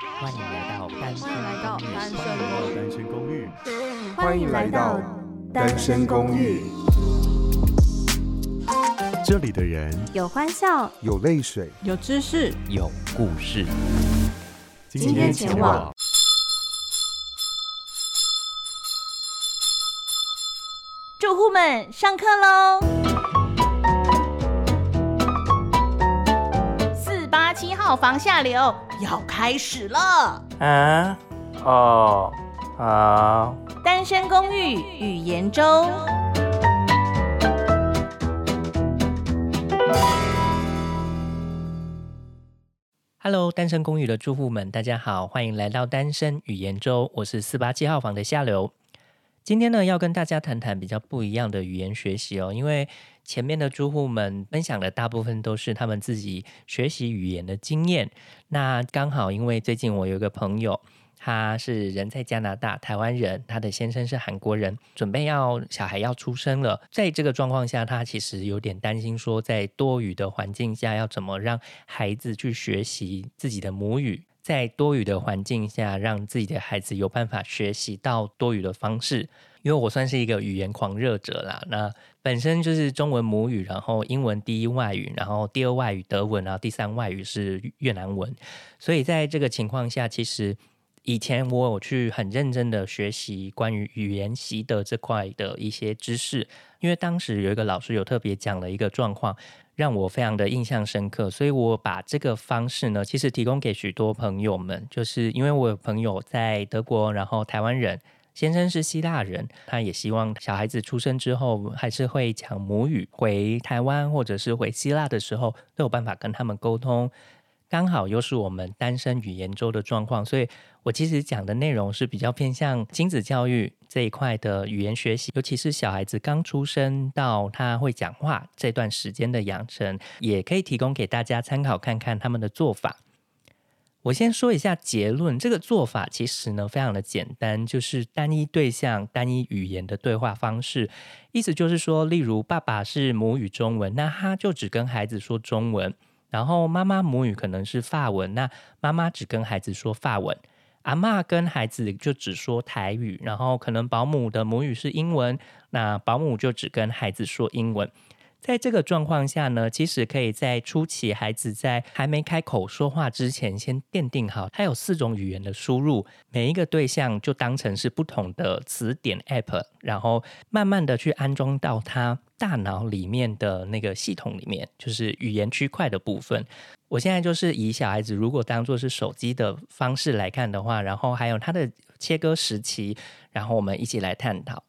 欢迎来到单身公寓。欢迎来到单身公寓。这里的人有欢笑，有泪水，有知识，有故事。今天前往。住户们上课喽！号房下流要开始了。啊，哦，好。单身公寓语言周。Hello，单身公寓的住户们，大家好，欢迎来到单身语言周。我是四八七号房的下流。今天呢，要跟大家谈谈比较不一样的语言学习哦，因为前面的住户们分享的大部分都是他们自己学习语言的经验。那刚好，因为最近我有一个朋友，他是人在加拿大，台湾人，他的先生是韩国人，准备要小孩要出生了，在这个状况下，他其实有点担心，说在多语的环境下，要怎么让孩子去学习自己的母语。在多语的环境下，让自己的孩子有办法学习到多语的方式。因为我算是一个语言狂热者啦，那本身就是中文母语，然后英文第一外语，然后第二外语德文，然后第三外语是越南文。所以在这个情况下，其实以前我有去很认真的学习关于语言习得这块的一些知识，因为当时有一个老师有特别讲了一个状况。让我非常的印象深刻，所以我把这个方式呢，其实提供给许多朋友们，就是因为我有朋友在德国，然后台湾人，先生是希腊人，他也希望小孩子出生之后还是会讲母语，回台湾或者是回希腊的时候都有办法跟他们沟通。刚好又是我们单身语言周的状况，所以我其实讲的内容是比较偏向亲子教育这一块的语言学习，尤其是小孩子刚出生到他会讲话这段时间的养成，也可以提供给大家参考看看他们的做法。我先说一下结论，这个做法其实呢非常的简单，就是单一对象、单一语言的对话方式，意思就是说，例如爸爸是母语中文，那他就只跟孩子说中文。然后妈妈母语可能是法文，那妈妈只跟孩子说法文，阿嬷跟孩子就只说台语，然后可能保姆的母语是英文，那保姆就只跟孩子说英文。在这个状况下呢，其实可以在初期孩子在还没开口说话之前，先奠定好，他有四种语言的输入，每一个对象就当成是不同的词典 App，然后慢慢的去安装到他大脑里面的那个系统里面，就是语言区块的部分。我现在就是以小孩子如果当做是手机的方式来看的话，然后还有他的切割时期，然后我们一起来探讨。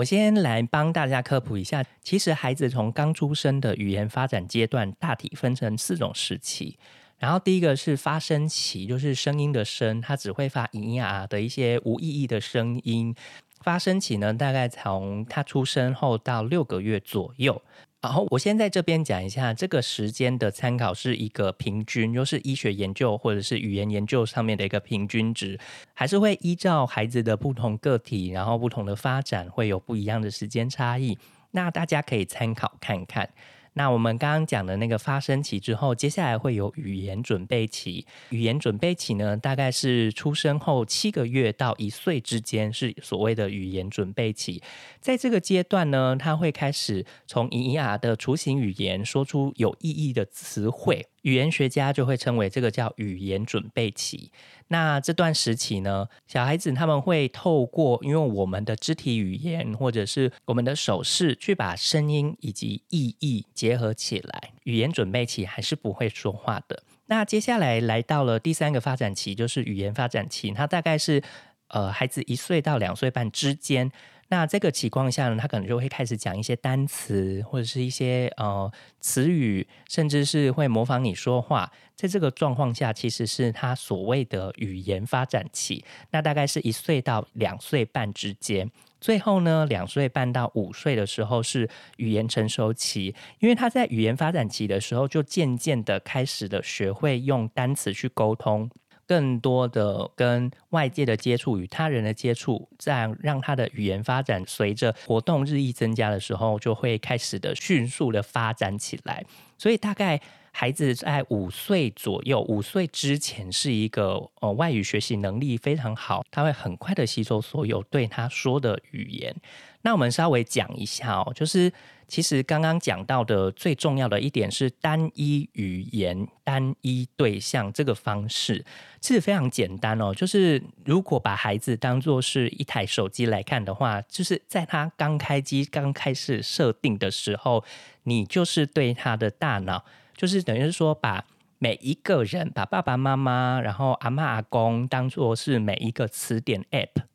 我先来帮大家科普一下，其实孩子从刚出生的语言发展阶段大体分成四种时期。然后第一个是发声期，就是声音的声，它只会发咿呀呀的一些无意义的声音。发声期呢，大概从他出生后到六个月左右。然后我先在这边讲一下，这个时间的参考是一个平均，就是医学研究或者是语言研究上面的一个平均值，还是会依照孩子的不同个体，然后不同的发展，会有不一样的时间差异。那大家可以参考看看。那我们刚刚讲的那个发生期之后，接下来会有语言准备期。语言准备期呢，大概是出生后七个月到一岁之间，是所谓的语言准备期。在这个阶段呢，他会开始从咿咿呀的雏形语言说出有意义的词汇。语言学家就会称为这个叫语言准备期。那这段时期呢，小孩子他们会透过因为我们的肢体语言或者是我们的手势，去把声音以及意义结合起来。语言准备期还是不会说话的。那接下来来到了第三个发展期，就是语言发展期，它大概是呃孩子一岁到两岁半之间。那这个情况下呢，他可能就会开始讲一些单词，或者是一些呃词语，甚至是会模仿你说话。在这个状况下，其实是他所谓的语言发展期。那大概是一岁到两岁半之间。最后呢，两岁半到五岁的时候是语言成熟期，因为他在语言发展期的时候，就渐渐的开始了学会用单词去沟通。更多的跟外界的接触与他人的接触，这样让他的语言发展随着活动日益增加的时候，就会开始的迅速的发展起来。所以大概孩子在五岁左右，五岁之前是一个呃外语学习能力非常好，他会很快的吸收所有对他说的语言。那我们稍微讲一下哦，就是其实刚刚讲到的最重要的一点是单一语言、单一对象这个方式，其实非常简单哦。就是如果把孩子当做是一台手机来看的话，就是在他刚开机、刚开始设定的时候，你就是对他的大脑，就是等于是说把每一个人，把爸爸妈妈，然后阿嬷阿公当作是每一个词典 App。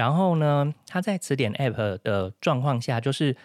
然后呢，他在词典 App 的状况下，就是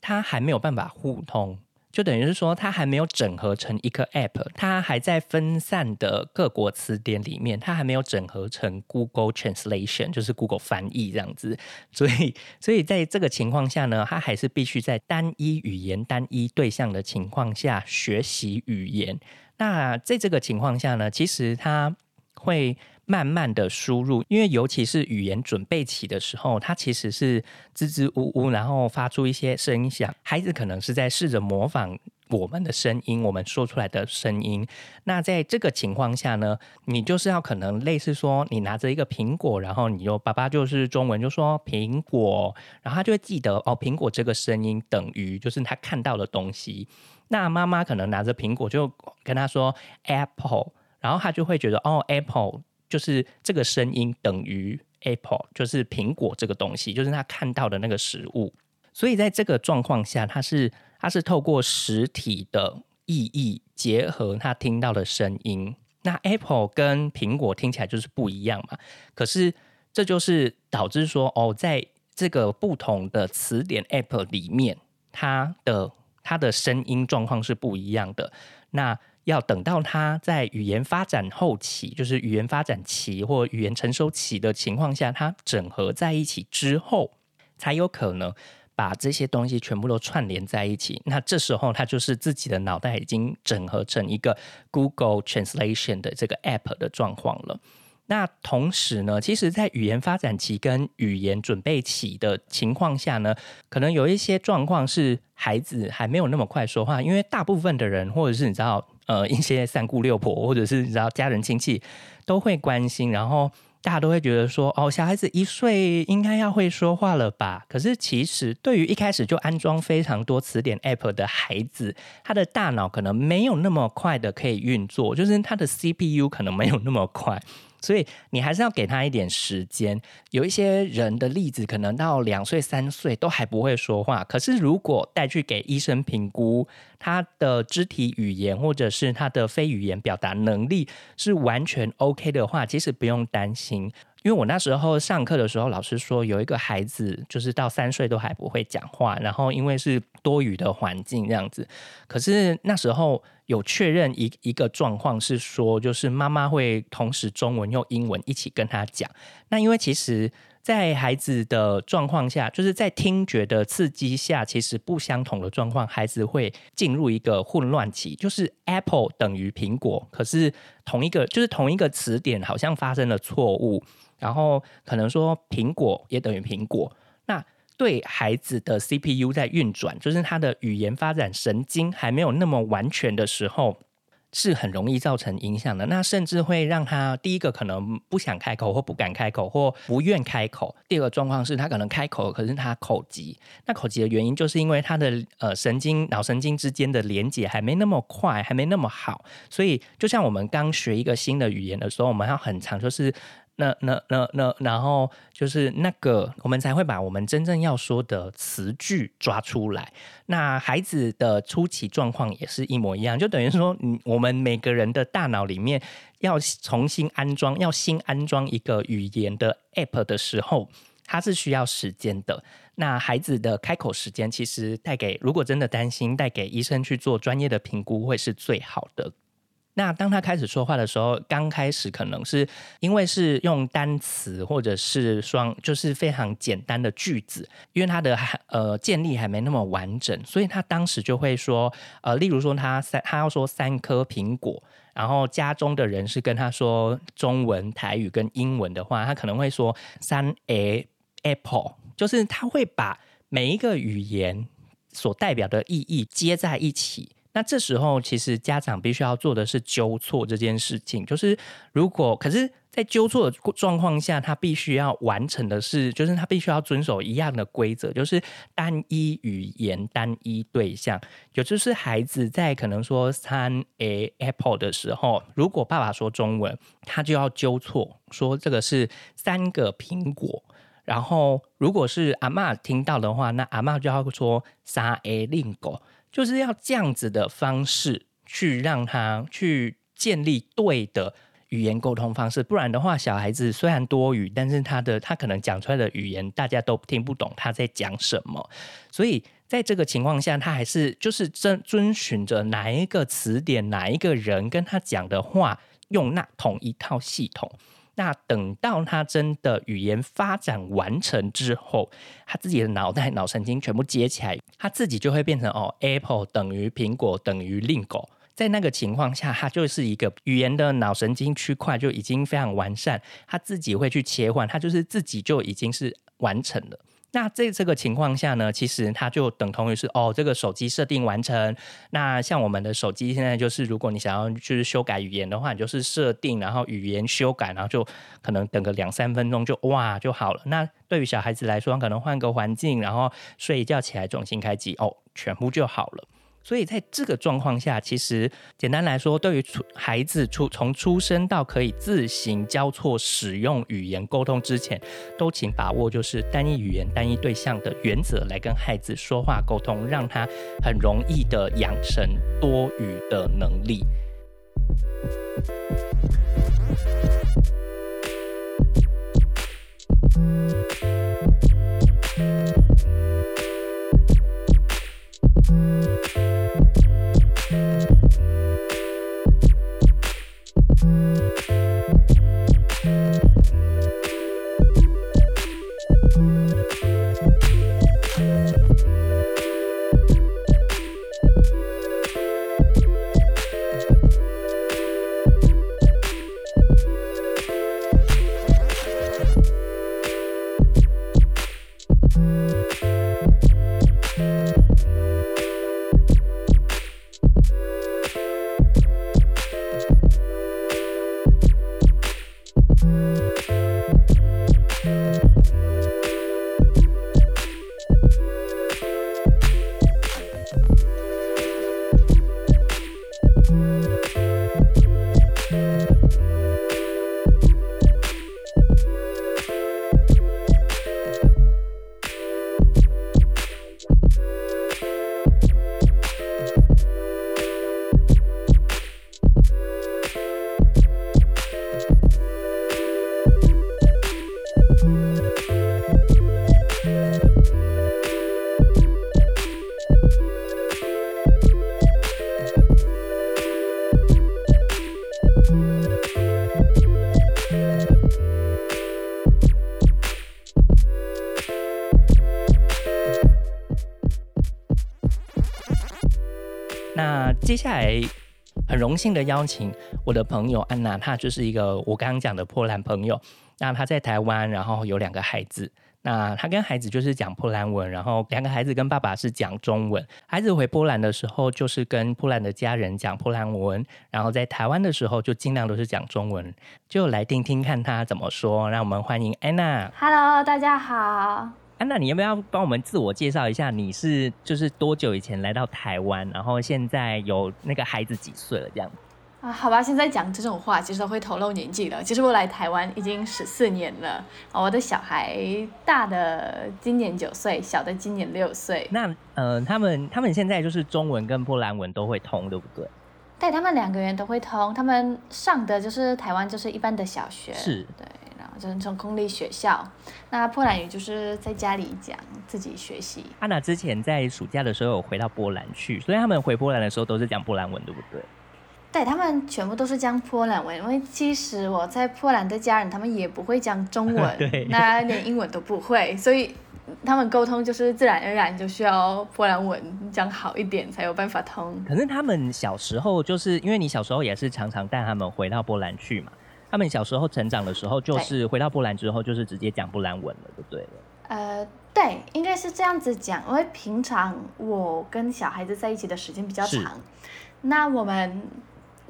他还没有办法互通，就等于是说，他还没有整合成一个 App，他还在分散的各国词典里面，他还没有整合成 Google Translation，就是 Google 翻译这样子。所以，所以在这个情况下呢，他还是必须在单一语言、单一对象的情况下学习语言。那在这个情况下呢，其实他会。慢慢的输入，因为尤其是语言准备期的时候，它其实是支支吾吾，然后发出一些声响。孩子可能是在试着模仿我们的声音，我们说出来的声音。那在这个情况下呢，你就是要可能类似说，你拿着一个苹果，然后你就爸爸就是中文就说苹果，然后他就会记得哦，苹果这个声音等于就是他看到的东西。那妈妈可能拿着苹果就跟他说 apple，然后他就会觉得哦 apple。就是这个声音等于 Apple，就是苹果这个东西，就是他看到的那个食物。所以在这个状况下，它是它是透过实体的意义结合他听到的声音。那 Apple 跟苹果听起来就是不一样嘛。可是这就是导致说，哦，在这个不同的词典 App 里面，它的它的声音状况是不一样的。那要等到他在语言发展后期，就是语言发展期或语言成熟期的情况下，它整合在一起之后，才有可能把这些东西全部都串联在一起。那这时候，他就是自己的脑袋已经整合成一个 Google Translation 的这个 App 的状况了。那同时呢，其实，在语言发展期跟语言准备期的情况下呢，可能有一些状况是孩子还没有那么快说话，因为大部分的人，或者是你知道，呃，一些三姑六婆，或者是你知道家人亲戚都会关心，然后大家都会觉得说，哦，小孩子一岁应该要会说话了吧？可是其实，对于一开始就安装非常多词典 App 的孩子，他的大脑可能没有那么快的可以运作，就是他的 CPU 可能没有那么快。所以你还是要给他一点时间。有一些人的例子，可能到两岁、三岁都还不会说话。可是如果带去给医生评估，他的肢体语言或者是他的非语言表达能力是完全 OK 的话，其实不用担心。因为我那时候上课的时候，老师说有一个孩子就是到三岁都还不会讲话，然后因为是多语的环境这样子。可是那时候有确认一一个状况是说，就是妈妈会同时中文用英文一起跟他讲。那因为其实，在孩子的状况下，就是在听觉的刺激下，其实不相同的状况，孩子会进入一个混乱期，就是 Apple 等于苹果，可是同一个就是同一个词典好像发生了错误。然后可能说苹果也等于苹果，那对孩子的 CPU 在运转，就是他的语言发展神经还没有那么完全的时候，是很容易造成影响的。那甚至会让他第一个可能不想开口或不敢开口或不愿开口。第二个状况是他可能开口，可是他口急。那口急的原因就是因为他的呃神经脑神经之间的连接还没那么快，还没那么好。所以就像我们刚学一个新的语言的时候，我们要很长就是。那那那那，然后就是那个，我们才会把我们真正要说的词句抓出来。那孩子的初期状况也是一模一样，就等于说，嗯，我们每个人的大脑里面要重新安装，要新安装一个语言的 App 的时候，它是需要时间的。那孩子的开口时间，其实带给，如果真的担心，带给医生去做专业的评估，会是最好的。那当他开始说话的时候，刚开始可能是因为是用单词或者是双，就是非常简单的句子，因为他的呃建立还没那么完整，所以他当时就会说，呃，例如说他三，他要说三颗苹果，然后家中的人是跟他说中文、台语跟英文的话，他可能会说三 A apple，就是他会把每一个语言所代表的意义接在一起。那这时候其实家长必须要做的是纠错这件事情，就是如果可是。在纠错的状况下，他必须要完成的是，就是他必须要遵守一样的规则，就是单一语言、单一对象。也就是孩子在可能说三 A apple 的时候，如果爸爸说中文，他就要纠错，说这个是三个苹果。然后如果是阿嬷听到的话，那阿嬷就要说三 A 令狗，就是要这样子的方式去让他去建立对的。语言沟通方式，不然的话，小孩子虽然多语，但是他的他可能讲出来的语言大家都听不懂他在讲什么。所以在这个情况下，他还是就是遵遵循着哪一个词典、哪一个人跟他讲的话，用那同一套系统。那等到他真的语言发展完成之后，他自己的脑袋脑神经全部接起来，他自己就会变成哦，Apple 等于苹果等于 Lingo。在那个情况下，他就是一个语言的脑神经区块就已经非常完善，他自己会去切换，他就是自己就已经是完成了。那在这个情况下呢，其实它就等同于是哦，这个手机设定完成。那像我们的手机现在就是，如果你想要就是修改语言的话，你就是设定，然后语言修改，然后就可能等个两三分钟就哇就好了。那对于小孩子来说，可能换个环境，然后睡一觉起来重新开机哦，全部就好了。所以在这个状况下，其实简单来说，对于出孩子出从出生到可以自行交错使用语言沟通之前，都请把握就是单一语言、单一对象的原则来跟孩子说话沟通，让他很容易的养成多语的能力。接下来很荣幸的邀请我的朋友安娜，她就是一个我刚刚讲的波兰朋友。那她在台湾，然后有两个孩子。那她跟孩子就是讲波兰文，然后两个孩子跟爸爸是讲中文。孩子回波兰的时候，就是跟波兰的家人讲波兰文，然后在台湾的时候就尽量都是讲中文。就来听听看她怎么说。让我们欢迎安娜。Hello，大家好。安娜，你要不要帮我们自我介绍一下？你是就是多久以前来到台湾，然后现在有那个孩子几岁了？这样啊，好吧，现在讲这种话其实都会透露年纪了。其实我来台湾已经十四年了，我的小孩大的今年九岁，小的今年六岁。那呃，他们他们现在就是中文跟波兰文都会通，对不对？对，他们两个人都会通，他们上的就是台湾就是一般的小学，是对。就是从公立学校，那波兰语就是在家里讲，自己学习。安娜之前在暑假的时候有回到波兰去，所以他们回波兰的时候都是讲波兰文，对不对？对，他们全部都是讲波兰文，因为其实我在波兰的家人，他们也不会讲中文，对，那连英文都不会，所以他们沟通就是自然而然就需要波兰文讲好一点才有办法通。可是他们小时候就是因为你小时候也是常常带他们回到波兰去嘛。他们小时候成长的时候，就是回到波兰之后，就是直接讲波兰文了，对不对了？呃，对，应该是这样子讲，因为平常我跟小孩子在一起的时间比较长，那我们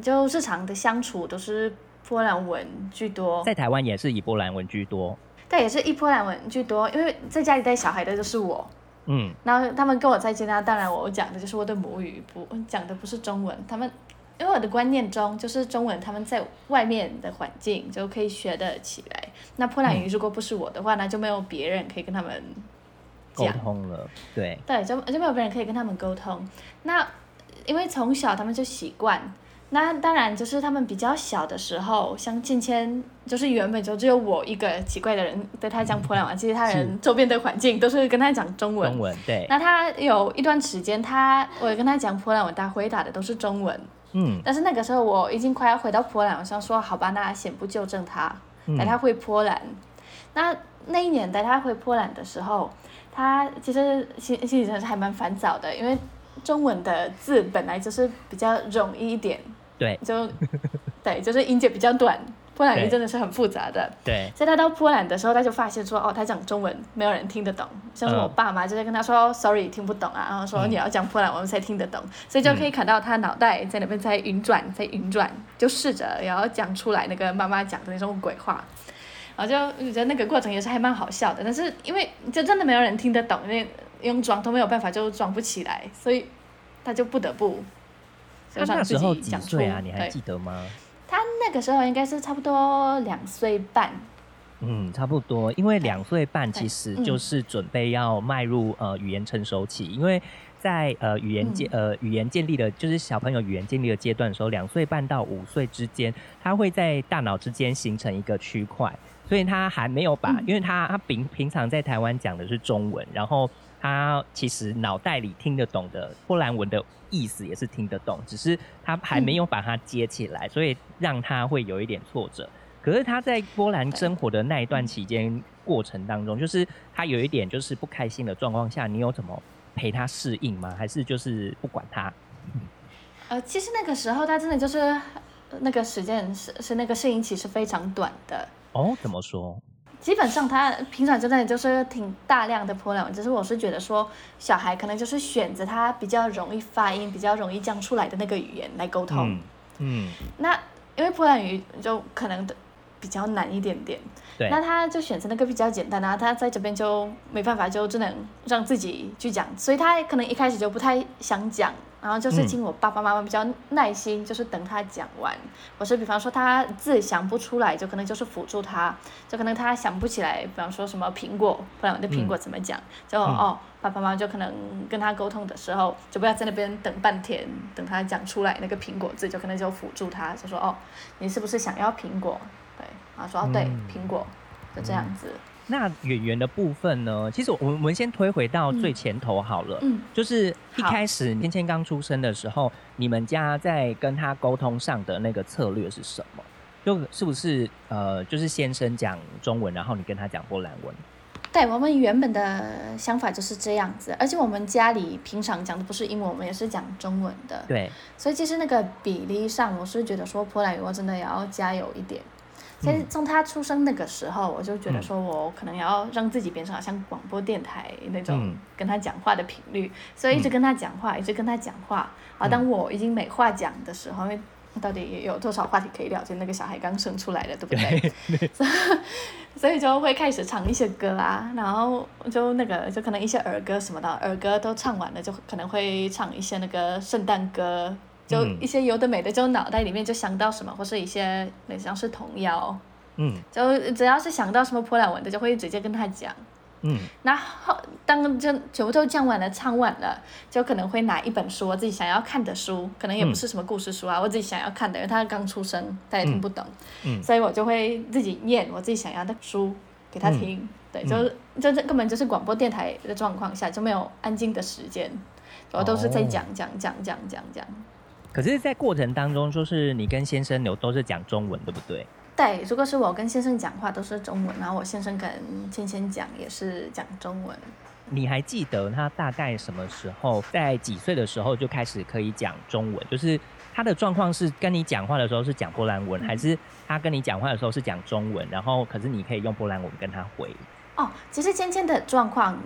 就日常的相处都是波兰文居多，在台湾也是以波兰文居多，对，也是以波兰文居多，因为在家里带小孩的就是我，嗯，然后他们跟我在一起，那当然我讲的就是我的母语，不讲的不是中文，他们。因为我的观念中，就是中文他们在外面的环境就可以学得起来。那波兰语如果不是我的话，嗯、那就没有别人可以跟他们沟通了。对对，就就没有别人可以跟他们沟通。那因为从小他们就习惯，那当然就是他们比较小的时候，像芊芊，就是原本就只有我一个奇怪的人对他讲波兰话，其实他人周边的环境都是跟他讲中文。中文对。那他有一段时间，他我跟他讲波兰文，他回答的都是中文。嗯，但是那个时候我已经快要回到波兰，我想说好吧，那先不纠正他，带他回波兰。嗯、那那一年带他回波兰的时候，他其实心心里真的是还蛮烦躁的，因为中文的字本来就是比较容易一点，对，就对，就是音节比较短。波兰语真的是很复杂的，对。所以他到波兰的时候，他就发现说，哦，他讲中文没有人听得懂，像是我爸妈就在跟他说、嗯、，sorry，听不懂啊，然后说你要讲波兰文才听得懂，嗯、所以就可以看到他脑袋在那边在运转，在运转，就试着然后讲出来那个妈妈讲的那种鬼话，然后就觉得那个过程也是还蛮好笑的，但是因为就真的没有人听得懂，因为用装都没有办法，就装不起来，所以他就不得不就让自己讲出。他那时候几岁啊？你还记得吗？他那个时候应该是差不多两岁半，嗯，差不多，因为两岁半其实就是准备要迈入呃语言成熟期，因为在呃语言建呃语言建立的，就是小朋友语言建立的阶段的时候，两岁半到五岁之间，他会在大脑之间形成一个区块，所以他还没有把，因为他他平平常在台湾讲的是中文，然后。他其实脑袋里听得懂的波兰文的意思也是听得懂，只是他还没有把它接起来，所以让他会有一点挫折。可是他在波兰生活的那一段期间过程当中，就是他有一点就是不开心的状况下，你有怎么陪他适应吗？还是就是不管他？呃，其实那个时候他真的就是那个时间是是那个适应期是非常短的。哦，怎么说？基本上他平常真的就是挺大量的波兰文，只是我是觉得说小孩可能就是选择他比较容易发音、比较容易讲出来的那个语言来沟通。嗯。嗯，那因为波兰语就可能比较难一点点。对。那他就选择那个比较简单啊，他在这边就没办法，就只能让自己去讲，所以他可能一开始就不太想讲。然后就是请我爸爸妈妈比较耐心，就是等他讲完。我是比方说他字想不出来，就可能就是辅助他，就可能他想不起来，比方说什么苹果，不然我的苹果怎么讲？就哦，爸爸妈妈就可能跟他沟通的时候，就不要在那边等半天，等他讲出来那个苹果字，就可能就辅助他，就说哦，你是不是想要苹果？对，然后说哦对，苹果，就这样子。那演员的部分呢？其实我们我们先推回到最前头好了，嗯，就是一开始芊芊刚出生的时候，你们家在跟他沟通上的那个策略是什么？就是不是呃，就是先生讲中文，然后你跟他讲波兰文？对，我们原本的想法就是这样子，而且我们家里平常讲的不是英文，我们也是讲中文的，对，所以其实那个比例上，我是觉得说波兰语我真的也要加油一点。其实从他出生那个时候，我就觉得说，我可能要让自己变成好像广播电台那种跟他讲话的频率，所以一直跟他讲话，一直跟他讲话。啊，当我已经没话讲的时候，因为到底有多少话题可以聊？就那个小孩刚生出来的，对不对？对 所以就会开始唱一些歌啊，然后就那个就可能一些儿歌什么的，儿歌都唱完了，就可能会唱一些那个圣诞歌。就一些有的没的，就脑袋里面就想到什么，或是一些那像是童谣，嗯，就只要是想到什么波兰文的，就会直接跟他讲，嗯，然后当就全部都讲完了，唱完了，就可能会拿一本书，我自己想要看的书，可能也不是什么故事书啊，嗯、我自己想要看的，因为他刚出生，他也听不懂，嗯，所以我就会自己念我自己想要的书给他听，嗯、对，就就这根本就是广播电台的状况下就没有安静的时间，我都是在讲讲讲讲讲讲讲。可是，在过程当中，就是你跟先生有都是讲中文，对不对？对，如果是我跟先生讲话都是中文，然后我先生跟芊芊讲也是讲中文。你还记得他大概什么时候，在几岁的时候就开始可以讲中文？就是他的状况是跟你讲话的时候是讲波兰文，嗯、还是他跟你讲话的时候是讲中文？然后可是你可以用波兰文跟他回？哦，其实芊芊的状况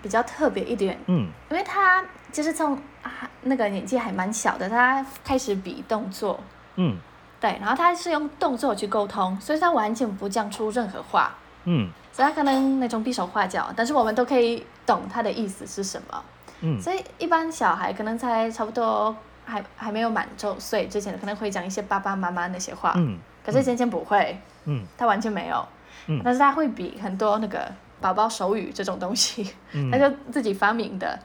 比较特别一点，嗯，因为他其实从啊那个年纪还蛮小的，他开始比动作，嗯，对，然后他是用动作去沟通，所以他完全不讲出任何话，嗯，所以他可能那种比手画脚，但是我们都可以懂他的意思是什么，嗯，所以一般小孩可能才差不多还还没有满周岁之前，可能会讲一些爸爸妈妈那些话，嗯，可是芊芊不会，嗯，他完全没有。嗯，但是他会比很多那个宝宝手语这种东西，嗯、他就自己发明的。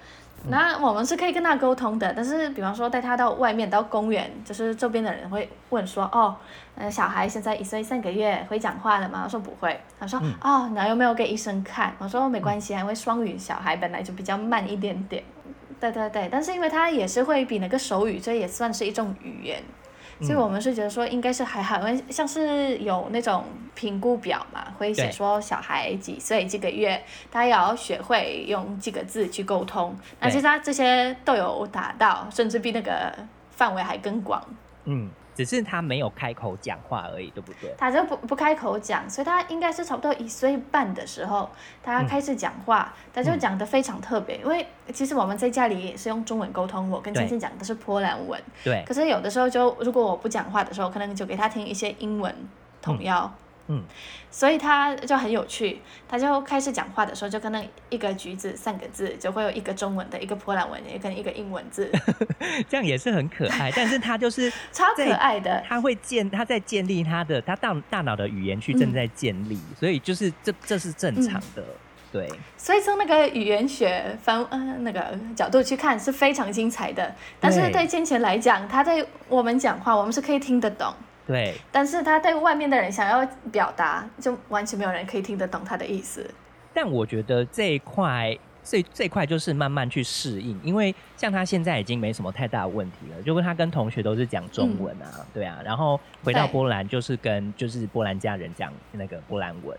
那我们是可以跟他沟通的，但是比方说带他到外面到公园，就是周边的人会问说，哦，呃，小孩现在一岁三个月，会讲话了吗？我说不会。他说，嗯、哦，那有没有给医生看？我说没关系，因为双语小孩本来就比较慢一点点。对对对，但是因为他也是会比那个手语，这也算是一种语言。所以我们是觉得说应该是还好，因为像是有那种评估表嘛，会写说小孩几岁几个月，他要学会用几个字去沟通。那其实他这些都有达到，甚至比那个范围还更广。嗯。只是他没有开口讲话而已，对不对？他就不不开口讲，所以他应该是差不多一岁半的时候，他开始讲话，嗯、他就讲得非常特别。嗯、因为其实我们在家里也是用中文沟通，我跟倩倩讲的是波兰文。对。可是有的时候就如果我不讲话的时候，可能就给他听一些英文童谣。嗯嗯，所以他就很有趣，他就开始讲话的时候，就可能一个橘子三个字，就会有一个中文的，一个波兰文，也跟一个英文字，这样也是很可爱。但是他就是 超可爱的，他会建，他在建立他的他大大脑的语言区正在建立，嗯、所以就是这这是正常的，嗯、对。所以从那个语言学方呃那个角度去看是非常精彩的，但是对芊芊来讲，他在我们讲话，我们是可以听得懂。对，但是他对外面的人想要表达，就完全没有人可以听得懂他的意思。但我觉得这一块，这这块就是慢慢去适应，因为像他现在已经没什么太大的问题了，就跟他跟同学都是讲中文啊，嗯、对啊，然后回到波兰就是跟就是波兰家人讲那个波兰文，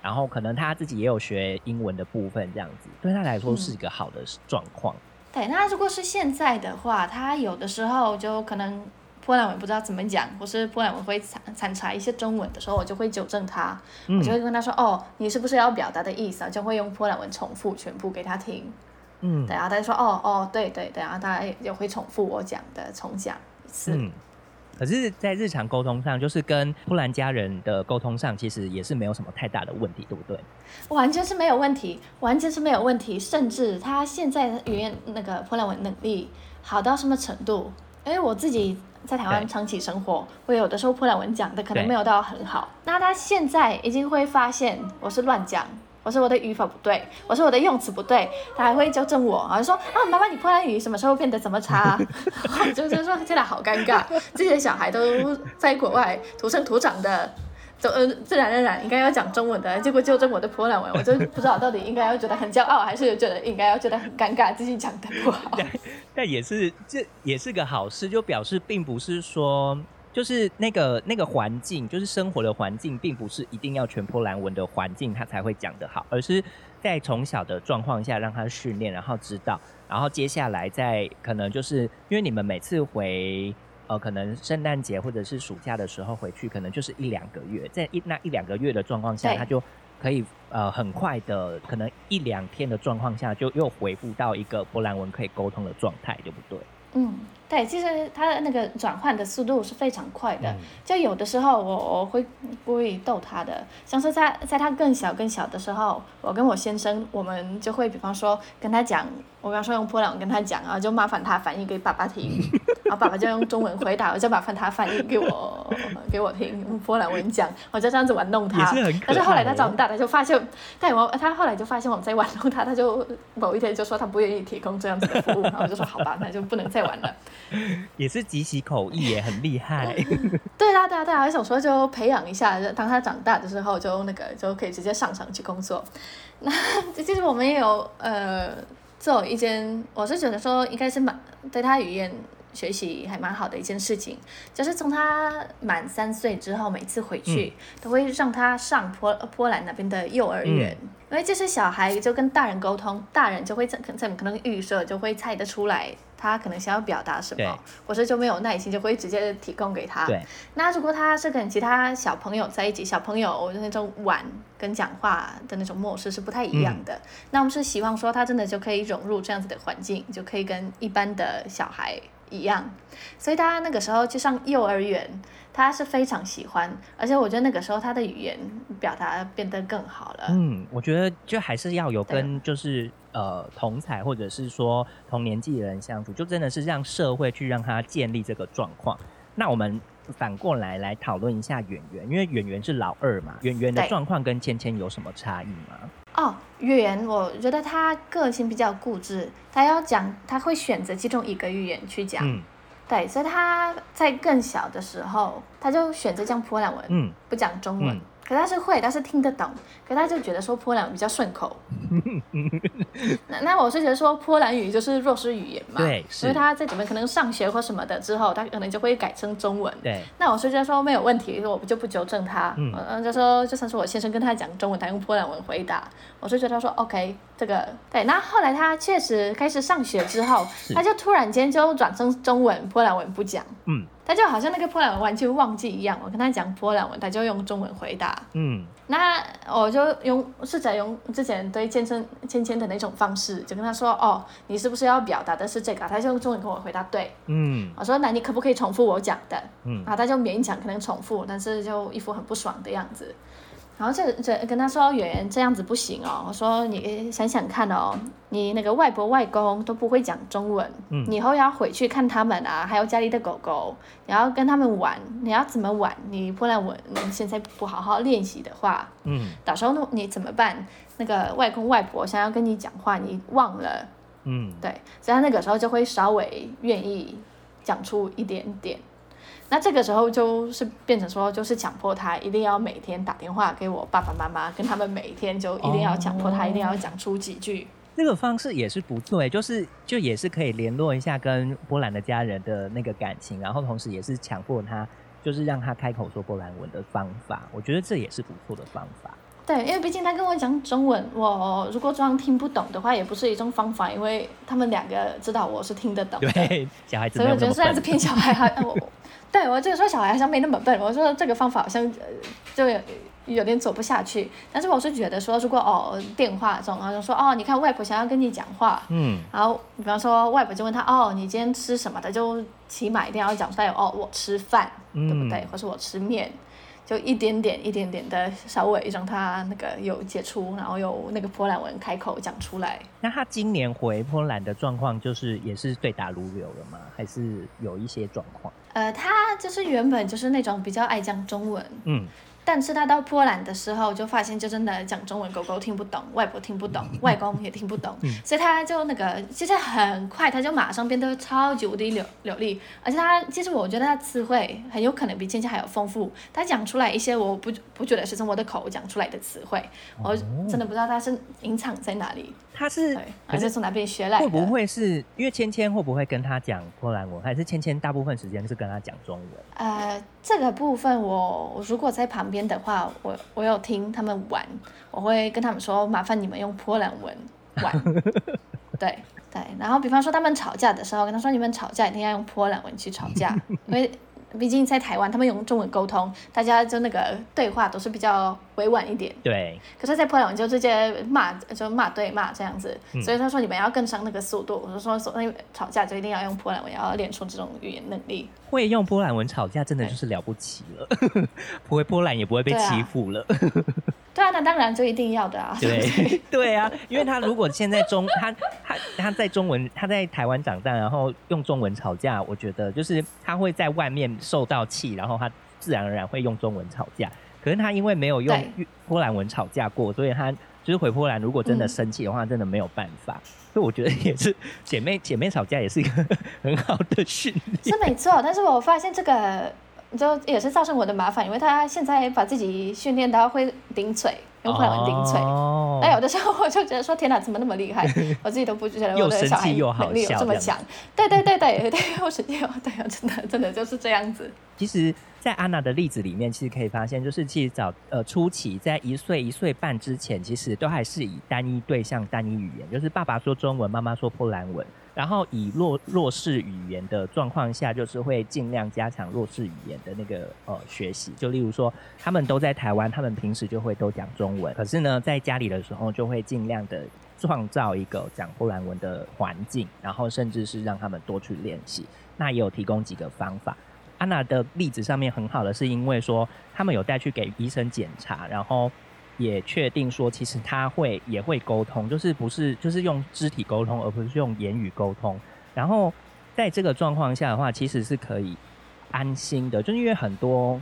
然后可能他自己也有学英文的部分，这样子对他来说是一个好的状况。嗯、对，那如果是现在的话，他有的时候就可能。波兰文不知道怎么讲，或是波兰文会掺掺杂一些中文的时候，我就会纠正他，嗯、我就会跟他说：“哦，你是不是要表达的意思？”就会用波兰文重复全部给他听。嗯，对啊，他就说：“哦哦，对对对啊。”他也会重复我讲的，重讲一次。嗯，可是，在日常沟通上，就是跟波兰家人的沟通上，其实也是没有什么太大的问题，对不对？完全是没有问题，完全是没有问题，甚至他现在语言那个波兰文能力好到什么程度？因为我自己。在台湾长期生活，我有的时候波兰文讲的可能没有到很好。那他现在已经会发现我是乱讲，我说我的语法不对，我说我的用词不对，他还会纠正我，然后说啊，妈妈，你波兰语什么时候变得怎么差？就就说现在好尴尬，这些小孩都在国外土生土长的。呃，自然而然应该要讲中文的，结果纠正我的波兰文，我就不知道到底应该要觉得很骄傲，还是觉得应该要觉得很尴尬，自己讲的不好。但也是，这也是个好事，就表示并不是说，就是那个那个环境，就是生活的环境，并不是一定要全波兰文的环境他才会讲得好，而是在从小的状况下让他训练，然后知道，然后接下来再可能就是因为你们每次回。呃，可能圣诞节或者是暑假的时候回去，可能就是一两个月，在一那一两个月的状况下，他就可以呃很快的，可能一两天的状况下，就又恢复到一个波兰文可以沟通的状态，对不对？嗯。对，其实他的那个转换的速度是非常快的。就有的时候我我会故意逗他的，像是在在他更小更小的时候，我跟我先生，我们就会比方说跟他讲，我比方说用波兰文跟他讲啊，就麻烦他翻译给爸爸听，然后爸爸就用中文回答，我就麻烦他翻译给我给我听，用波兰文讲，我就这样子玩弄他。是但是后来他长大，他就发现，但我他后来就发现我们在玩弄他，他就某一天就说他不愿意提供这样子的服务，然后我就说好吧，那就不能再玩了。也是即席口译也很厉害。对啊，对啊，对啊，想说就培养一下，当他长大的时候，就那个就可以直接上场去工作。那其实我们也有呃做一件，我是觉得说应该是蛮对他语言学习还蛮好的一件事情，就是从他满三岁之后，每次回去、嗯、都会让他上波波兰那边的幼儿园，嗯、因为这些小孩就跟大人沟通，大人就会在可能预设就会猜得出来。他可能想要表达什么，或者就没有耐心，就会直接提供给他。那如果他是跟其他小朋友在一起，小朋友那种玩跟讲话的那种模式是不太一样的。嗯、那我们是希望说他真的就可以融入这样子的环境，就可以跟一般的小孩一样。所以他那个时候去上幼儿园。他是非常喜欢，而且我觉得那个时候他的语言表达变得更好了。嗯，我觉得就还是要有跟就是呃同才或者是说同年纪的人相处，就真的是让社会去让他建立这个状况。那我们反过来来讨论一下圆圆，因为圆圆是老二嘛，圆圆的状况跟芊芊有什么差异吗？哦，圆，我觉得他个性比较固执，他要讲他会选择其中一个语言去讲。嗯对，所以他在更小的时候，他就选择讲波兰文，嗯、不讲中文。嗯可他是会，但是听得懂，可他就觉得说波兰语比较顺口。那那我是觉得说波兰语就是弱势语言嘛，对，所以他在准备可能上学或什么的之后，他可能就会改成中文。对，那我是觉得说没有问题，我就不纠正他。嗯，嗯就说就算是我先生跟他讲中文，他用波兰文回答，我是觉得说 OK，这个对。那后来他确实开始上学之后，他就突然间就转成中文，波兰文不讲。嗯。他就好像那个波兰文完全忘记一样，我跟他讲波兰文，他就用中文回答。嗯，那我就用试着用之前对芊芊芊芊的那种方式，就跟他说：“哦，你是不是要表达的是这个？”他就用中文跟我回答：“对。”嗯，我说：“那你可不可以重复我讲的？”嗯，然后他就勉强可能重复，但是就一副很不爽的样子。然后这这跟他说，圆圆这样子不行哦。我说，你想想看哦，你那个外婆外公都不会讲中文，嗯，你以后要回去看他们啊，还有家里的狗狗，你要跟他们玩，你要怎么玩？你不然我现在不好好练习的话，嗯，到时候你怎么办？那个外公外婆想要跟你讲话，你忘了，嗯，对，所以他那个时候就会稍微愿意讲出一点点。那这个时候就是变成说，就是强迫他一定要每天打电话给我爸爸妈妈，跟他们每天就一定要强迫他一定要讲出几句。这个方式也是不错，就是就也是可以联络一下跟波兰的家人的那个感情，然后同时也是强迫他，就是让他开口说波兰文的方法。我觉得这也是不错的方法。对，因为毕竟他跟我讲中文，我如果装听不懂的话，也不是一种方法，因为他们两个知道我是听得懂的。对，小孩子。所以我觉得这样子骗小孩还我。对，我这个说小孩好像没那么笨，我说这个方法好像就有有点走不下去。但是我是觉得说，如果哦电话中，然后就说哦，你看外婆想要跟你讲话，嗯，然后比方说外婆就问他哦，你今天吃什么的，就起码一定要讲出来哦，我吃饭，对不对？或是我吃面，就一点点一点点的稍微让他那个有接触，然后有那个波兰文开口讲出来。那他今年回波兰的状况就是也是对答如流了吗？还是有一些状况？呃，他就是原本就是那种比较爱讲中文，嗯。但是他到波兰的时候，就发现就真的讲中文，狗狗听不懂，外婆听不懂，外公也听不懂，嗯、所以他就那个，其实很快他就马上变得超级无敌流流利，而且他其实我觉得他词汇很有可能比芊芊还要丰富，他讲出来一些我不不觉得是从我的口讲出来的词汇，哦、我真的不知道他是隐藏在哪里。他是还是从哪边学来的？会不会是因为芊芊会不会跟他讲波兰文，还是芊芊大部分时间是跟他讲中文？呃，这个部分我如果在旁边的话，我我有听他们玩，我会跟他们说，麻烦你们用波兰文玩。对对，然后比方说他们吵架的时候，跟他说，你们吵架一定要用波兰文去吵架，因为。毕竟在台湾，他们用中文沟通，大家就那个对话都是比较委婉一点。对。可是，在波兰就直接骂，就骂对骂这样子。嗯、所以他说你们要跟上那个速度。我就说，所以吵架就一定要用波兰文，要练出这种语言能力。会用波兰文吵架，真的就是了不起了。不会波兰也不会被欺负了。对啊，那当然就一定要的啊。对 对啊，因为他如果现在中他他他在中文他在台湾长大，然后用中文吵架，我觉得就是他会在外面受到气，然后他自然而然会用中文吵架。可是他因为没有用波兰文吵架过，所以他就是回波兰，如果真的生气的话，真的没有办法。嗯、所以我觉得也是姐妹姐妹吵架也是一个 很好的训练。是没错，但是我发现这个。就也是造成我的麻烦，因为他现在把自己训练到会顶嘴，用波兰文定粹。哦。那有的时候我就觉得说，天哪，怎么那么厉害？我自己都不觉得我的小孩能力有这么强。对对对对对，又神奇又对啊，真的真的就是这样子。其实，在安娜的例子里面，其实可以发现，就是其实早呃初期在一岁一岁半之前，其实都还是以单一对象、单一语言，就是爸爸说中文，妈妈说波兰文。然后以弱弱势语言的状况下，就是会尽量加强弱势语言的那个呃学习。就例如说，他们都在台湾，他们平时就会都讲中可是呢，在家里的时候就会尽量的创造一个讲波兰文的环境，然后甚至是让他们多去练习。那也有提供几个方法。安娜的例子上面很好的是，因为说他们有带去给医生检查，然后。也确定说，其实他会也会沟通，就是不是就是用肢体沟通，而不是用言语沟通。然后在这个状况下的话，其实是可以安心的，就是因为很多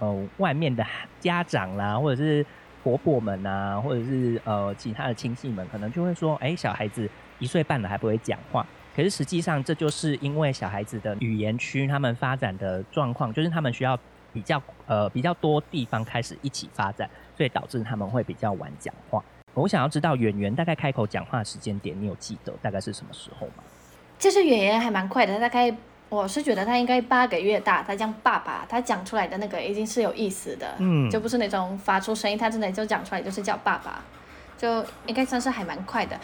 呃外面的家长啦，或者是婆婆们啊，或者是呃其他的亲戚们，可能就会说，哎、小孩子一岁半了还不会讲话。可是实际上，这就是因为小孩子的语言区他们发展的状况，就是他们需要比较呃比较多地方开始一起发展。所以导致他们会比较晚讲话。我想要知道圆圆大概开口讲话的时间点，你有记得大概是什么时候吗？其实圆圆还蛮快的，大概我是觉得他应该八个月大，他讲爸爸，他讲出来的那个已经是有意思的，嗯，就不是那种发出声音，他真的就讲出来就是叫爸爸，就应该算是还蛮快的。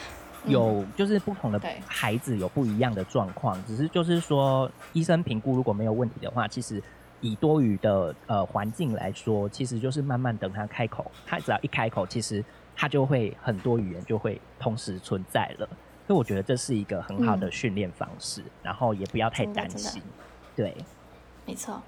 有就是不同的孩子有不一样的状况，只是就是说医生评估如果没有问题的话，其实。以多余的呃环境来说，其实就是慢慢等他开口，他只要一开口，其实他就会很多语言就会同时存在了。所以我觉得这是一个很好的训练方式，嗯，然后也不要太担心。对，没错。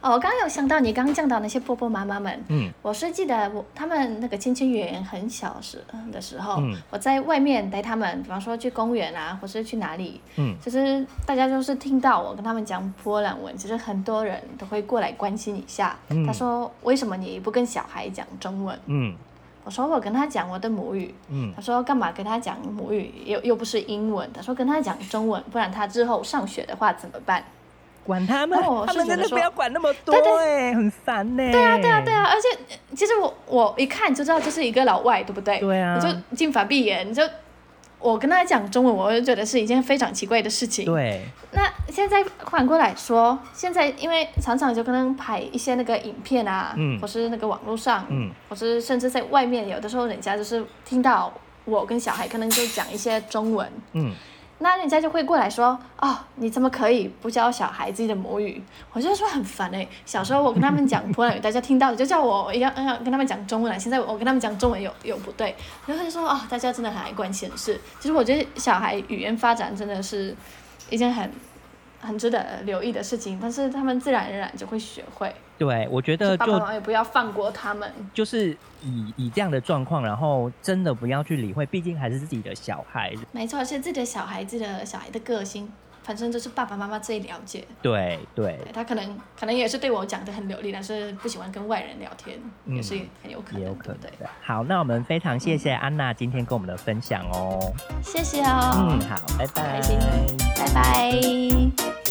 哦，我刚刚有想到你刚刚讲到那些婆婆妈妈们，嗯，我是记得我他们那个亲亲圆圆很小时的时候，嗯，我在外面带他们，比方说去公园啊，或是去哪里，嗯，其实大家就是听到我跟他们讲波兰文，其实很多人都会过来关心一下。嗯，他说为什么你不跟小孩讲中文？嗯，我说我跟他讲我的母语。嗯，他说干嘛跟他讲母语？又又不是英文。他说跟他讲中文，不然他之后上学的话怎么办？管他们，他们真的不要管那么多，哎，很烦呢。对啊，对啊，对啊，而且其实我我一看就知道这是一个老外，对不对？对啊。就进法闭眼，就我跟他讲中文，我就觉得是一件非常奇怪的事情。对。那现在反过来说，现在因为常常就可能拍一些那个影片啊，嗯，或是那个网络上，嗯，或是甚至在外面，有的时候人家就是听到我跟小孩可能就讲一些中文，嗯。那人家就会过来说，哦，你怎么可以不教小孩自己的母语？我就说很烦哎、小时候我跟他们讲波兰语，大家听到就叫我要要 跟他们讲中文了。现在我跟他们讲中文有有不对，然后就说，哦，大家真的很爱管闲事。其实我觉得小孩语言发展真的是一件很很值得留意的事情，但是他们自然而然就会学会。对，我觉得就爸爸妈妈也不要放过他们，就是以以这样的状况，然后真的不要去理会，毕竟还是自己的小孩。没错，是自己的小孩子的小孩的个性，反正就是爸爸妈妈最了解。对对，对，他可能可能也是对我讲的很流利，但是不喜欢跟外人聊天，嗯、也是很有可能，也有可能。对，对，好，那我们非常谢谢安娜今天跟我们的分享哦。谢谢哦。嗯，好，拜拜。开心，拜拜。